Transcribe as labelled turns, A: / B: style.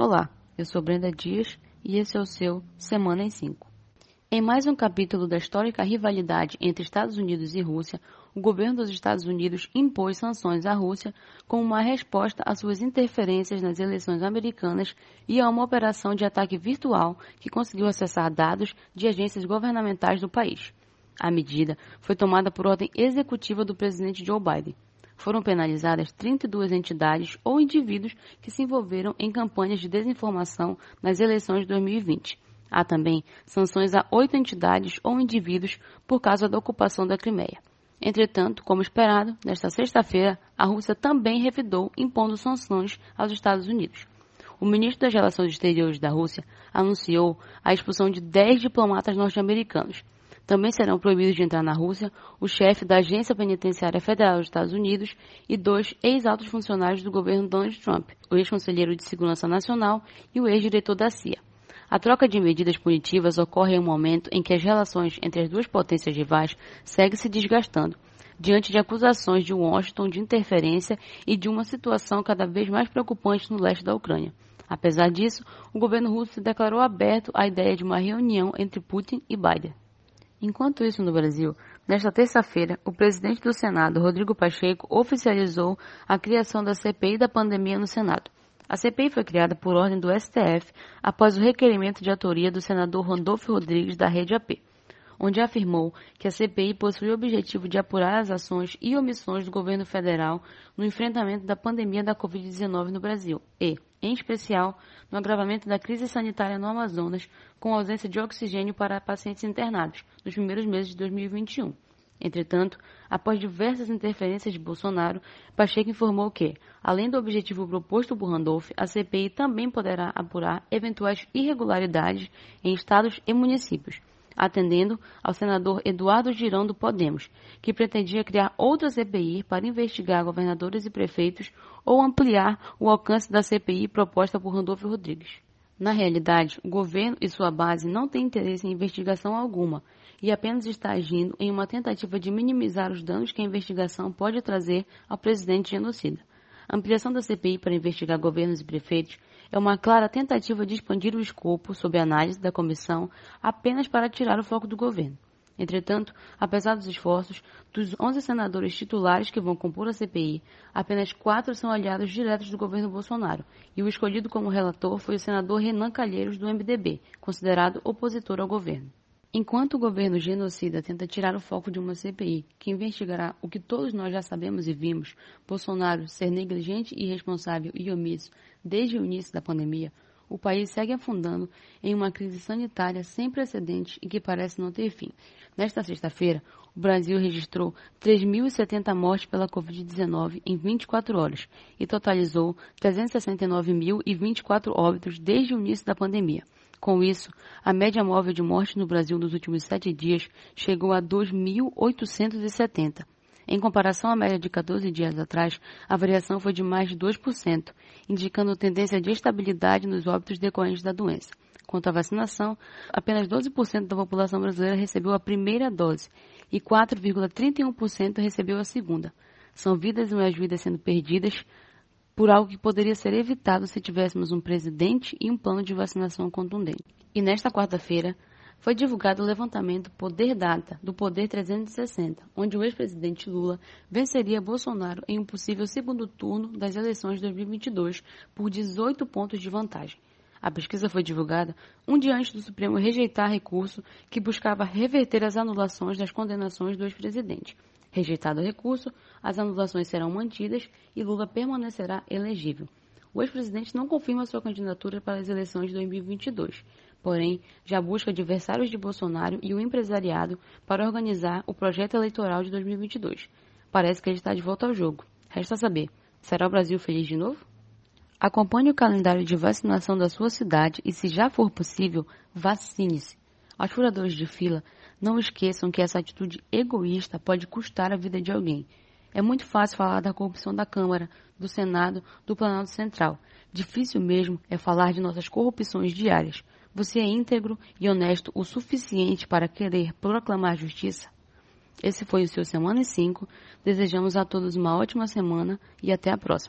A: Olá, eu sou Brenda Dias e esse é o seu Semana em 5. Em mais um capítulo da histórica rivalidade entre Estados Unidos e Rússia, o governo dos Estados Unidos impôs sanções à Rússia como uma resposta às suas interferências nas eleições americanas e a uma operação de ataque virtual que conseguiu acessar dados de agências governamentais do país. A medida foi tomada por ordem executiva do presidente Joe Biden foram penalizadas 32 entidades ou indivíduos que se envolveram em campanhas de desinformação nas eleições de 2020. Há também sanções a oito entidades ou indivíduos por causa da ocupação da Crimeia. Entretanto, como esperado, nesta sexta-feira, a Rússia também revidou impondo sanções aos Estados Unidos. O ministro das Relações Exteriores da Rússia anunciou a expulsão de 10 diplomatas norte-americanos também serão proibidos de entrar na Rússia o chefe da Agência Penitenciária Federal dos Estados Unidos e dois ex-altos funcionários do governo Donald Trump, o ex-conselheiro de Segurança Nacional e o ex-diretor da CIA. A troca de medidas punitivas ocorre em um momento em que as relações entre as duas potências rivais seguem se desgastando, diante de acusações de Washington de interferência e de uma situação cada vez mais preocupante no leste da Ucrânia. Apesar disso, o governo russo se declarou aberto à ideia de uma reunião entre Putin e Biden. Enquanto isso, no Brasil, nesta terça-feira, o presidente do Senado, Rodrigo Pacheco, oficializou a criação da CPI da pandemia no Senado. A CPI foi criada por ordem do STF após o requerimento de autoria do senador Randolfo Rodrigues da Rede AP onde afirmou que a CPI possui o objetivo de apurar as ações e omissões do governo federal no enfrentamento da pandemia da Covid-19 no Brasil e, em especial, no agravamento da crise sanitária no Amazonas, com ausência de oxigênio para pacientes internados nos primeiros meses de 2021. Entretanto, após diversas interferências de Bolsonaro, Pacheco informou que, além do objetivo proposto por Randolph, a CPI também poderá apurar eventuais irregularidades em estados e municípios, atendendo ao senador Eduardo Girão do Podemos, que pretendia criar outra CPI para investigar governadores e prefeitos ou ampliar o alcance da CPI proposta por Randolfo Rodrigues. Na realidade, o governo e sua base não têm interesse em investigação alguma e apenas está agindo em uma tentativa de minimizar os danos que a investigação pode trazer ao presidente genocida. A ampliação da CPI para investigar governos e prefeitos é uma clara tentativa de expandir o escopo sob análise da comissão apenas para tirar o foco do governo. Entretanto, apesar dos esforços, dos 11 senadores titulares que vão compor a CPI, apenas quatro são aliados diretos do governo Bolsonaro, e o escolhido como relator foi o senador Renan Calheiros, do MDB, considerado opositor ao governo. Enquanto o governo genocida tenta tirar o foco de uma CPI que investigará o que todos nós já sabemos e vimos, Bolsonaro ser negligente, irresponsável e omisso desde o início da pandemia, o país segue afundando em uma crise sanitária sem precedentes e que parece não ter fim. Nesta sexta-feira, o Brasil registrou 3.070 mortes pela Covid-19 em 24 horas e totalizou 369.024 óbitos desde o início da pandemia. Com isso, a média móvel de mortes no Brasil nos últimos sete dias chegou a 2.870. Em comparação à média de 14 dias atrás, a variação foi de mais de 2%, indicando tendência de estabilidade nos óbitos decorrentes da doença. Quanto à vacinação, apenas 12% da população brasileira recebeu a primeira dose e 4,31% recebeu a segunda. São vidas e mais vidas sendo perdidas por algo que poderia ser evitado se tivéssemos um presidente e um plano de vacinação contundente. E nesta quarta-feira foi divulgado o levantamento Poder Data do Poder 360, onde o ex-presidente Lula venceria Bolsonaro em um possível segundo turno das eleições de 2022 por 18 pontos de vantagem. A pesquisa foi divulgada um dia antes do Supremo rejeitar recurso que buscava reverter as anulações das condenações do ex-presidente. Rejeitado o recurso, as anulações serão mantidas e Lula permanecerá elegível. O ex-presidente não confirma sua candidatura para as eleições de 2022, porém já busca adversários de Bolsonaro e o empresariado para organizar o projeto eleitoral de 2022. Parece que ele está de volta ao jogo. Resta saber: será o Brasil feliz de novo? Acompanhe o calendário de vacinação da sua cidade e, se já for possível, vacine-se. Aos furadores de fila, não esqueçam que essa atitude egoísta pode custar a vida de alguém. É muito fácil falar da corrupção da Câmara, do Senado, do Planalto Central. Difícil mesmo é falar de nossas corrupções diárias. Você é íntegro e honesto o suficiente para querer proclamar justiça? Esse foi o seu Semana e 5. Desejamos a todos uma ótima semana e até a próxima.